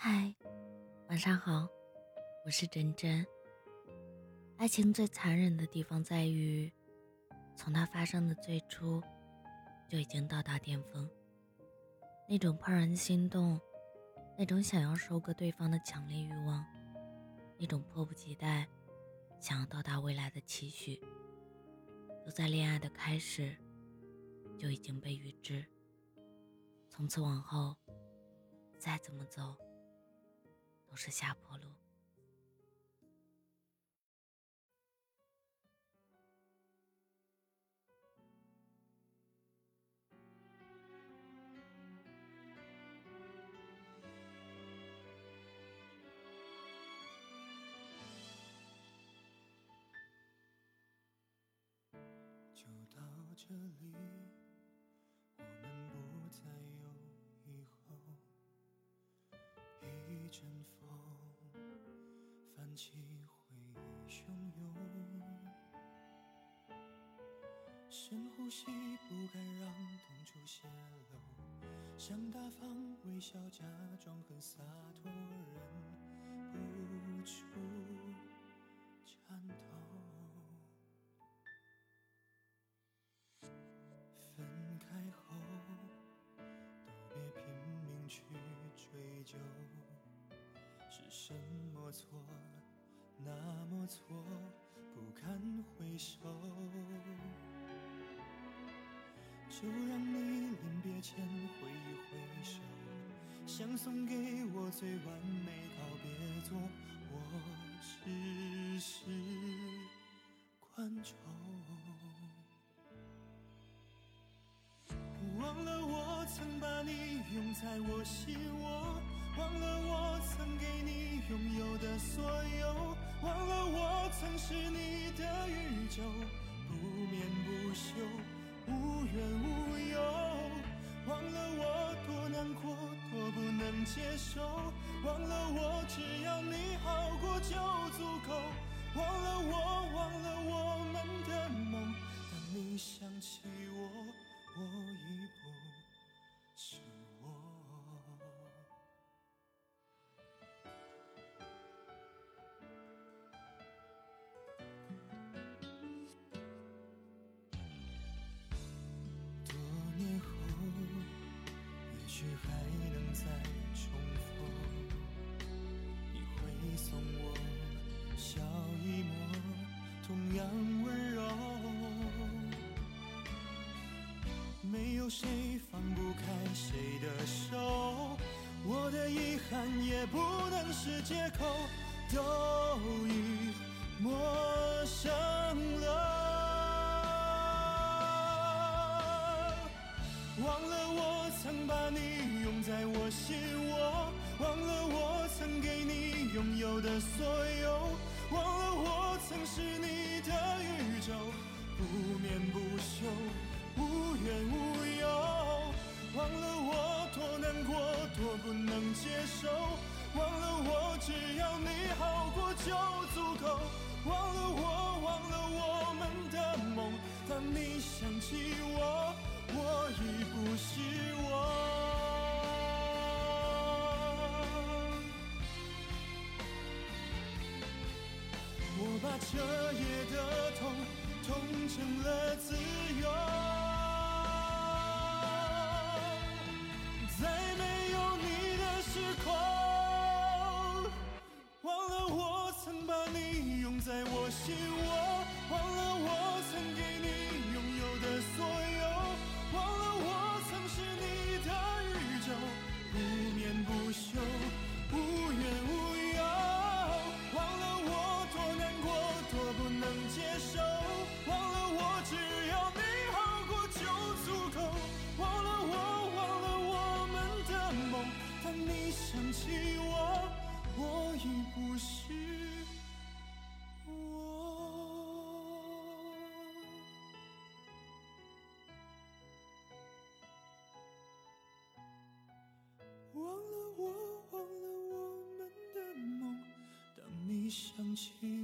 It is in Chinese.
嗨，晚上好，我是真真。爱情最残忍的地方在于，从它发生的最初，就已经到达巅峰。那种怦然心动，那种想要收割对方的强烈欲望，那种迫不及待想要到达未来的期许，都在恋爱的开始就已经被预知。从此往后，再怎么走，都是下坡路。起回忆汹涌，深呼吸，不敢让痛处泄露，想大方微笑，假装很洒脱，忍不住颤抖。分开后，都别拼命去追究，是什么错，那么错，不堪回首。就让你临别前挥一挥手，想送给我最完美告别作，我只是观众。忘了我曾把你拥在我心窝，忘了我曾给你拥有的所有，忘了我曾是你的宇宙，不眠不休，无怨无忧。忘了我多难过，多不能接受，忘了我只要你好过就足够。忘了我，忘了我样温柔。没有谁放不开谁的手，我的遗憾也不能是借口，都已陌生了。忘了我曾把你拥在我心窝，忘了我曾给你拥有的所有，不眠不休。无怨无忧，忘了我多难过，多不能接受，忘了我只要你好过就足够，忘了把彻夜的痛，痛成了自由。忘